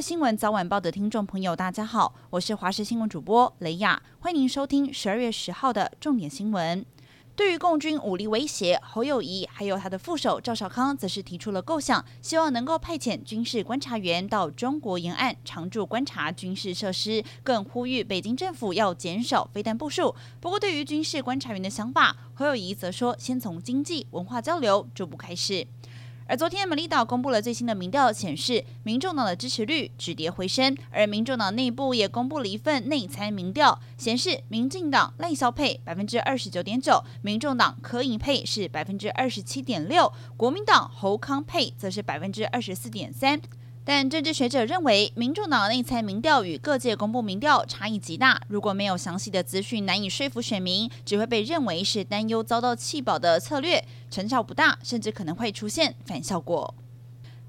新闻早晚报的听众朋友，大家好，我是华视新闻主播雷亚，欢迎收听十二月十号的重点新闻。对于共军武力威胁，侯友谊还有他的副手赵少康，则是提出了构想，希望能够派遣军事观察员到中国沿岸常驻观察军事设施，更呼吁北京政府要减少飞弹部署。不过，对于军事观察员的想法，侯友谊则说，先从经济文化交流逐步开始。而昨天，美丽岛公布了最新的民调，显示民众党的支持率止跌回升。而民众党内部也公布了一份内参民调，显示民进党赖萧配百分之二十九点九，民众党柯以配是百分之二十七点六，国民党侯康配则是百分之二十四点三。但政治学者认为，民主党内参民调与各界公布民调差异极大，如果没有详细的资讯，难以说服选民，只会被认为是担忧遭到弃保的策略，成效不大，甚至可能会出现反效果。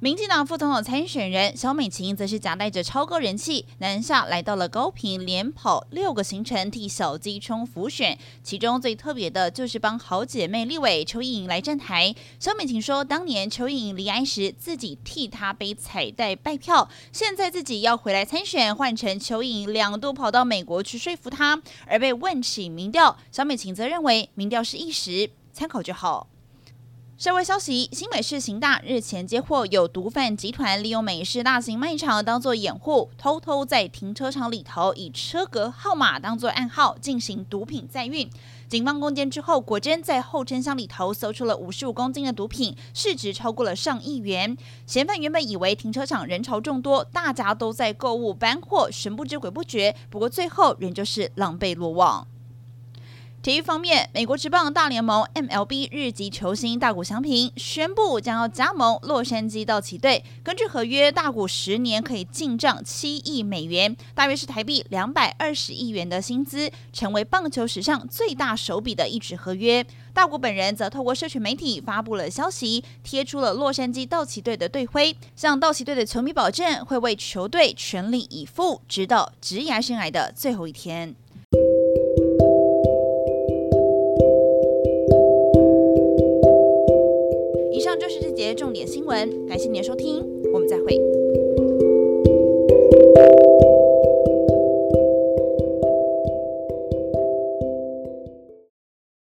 民进党副总统参选人萧美琴则是夹带着超高人气南下来到了高平，连跑六个行程替小鸡冲浮选。其中最特别的就是帮好姐妹立委邱意莹来站台。萧美琴说，当年邱意莹罹癌时，自己替她背彩带拜票，现在自己要回来参选，换成邱意莹两度跑到美国去说服她。而被问起民调，萧美琴则认为民调是一时，参考就好。社会消息：新北市刑大日前接获有毒贩集团利用美式大型卖场当作掩护，偷偷在停车场里头以车格号码当作暗号进行毒品载运。警方攻坚之后，果真在后车厢里头搜出了五十五公斤的毒品，市值超过了上亿元。嫌犯原本以为停车场人潮众多，大家都在购物搬货，神不知鬼不觉，不过最后仍旧是狼狈落网。体育方面，美国职棒大联盟 MLB 日籍球星大谷翔平宣布将要加盟洛杉矶道奇队。根据合约，大谷十年可以进账七亿美元，大约是台币两百二十亿元的薪资，成为棒球史上最大手笔的一纸合约。大谷本人则透过社群媒体发布了消息，贴出了洛杉矶道奇队的队徽，向道奇队的球迷保证会为球队全力以赴，直到职业生涯的最后一天。节重点新闻，感谢您的收听，我们再会。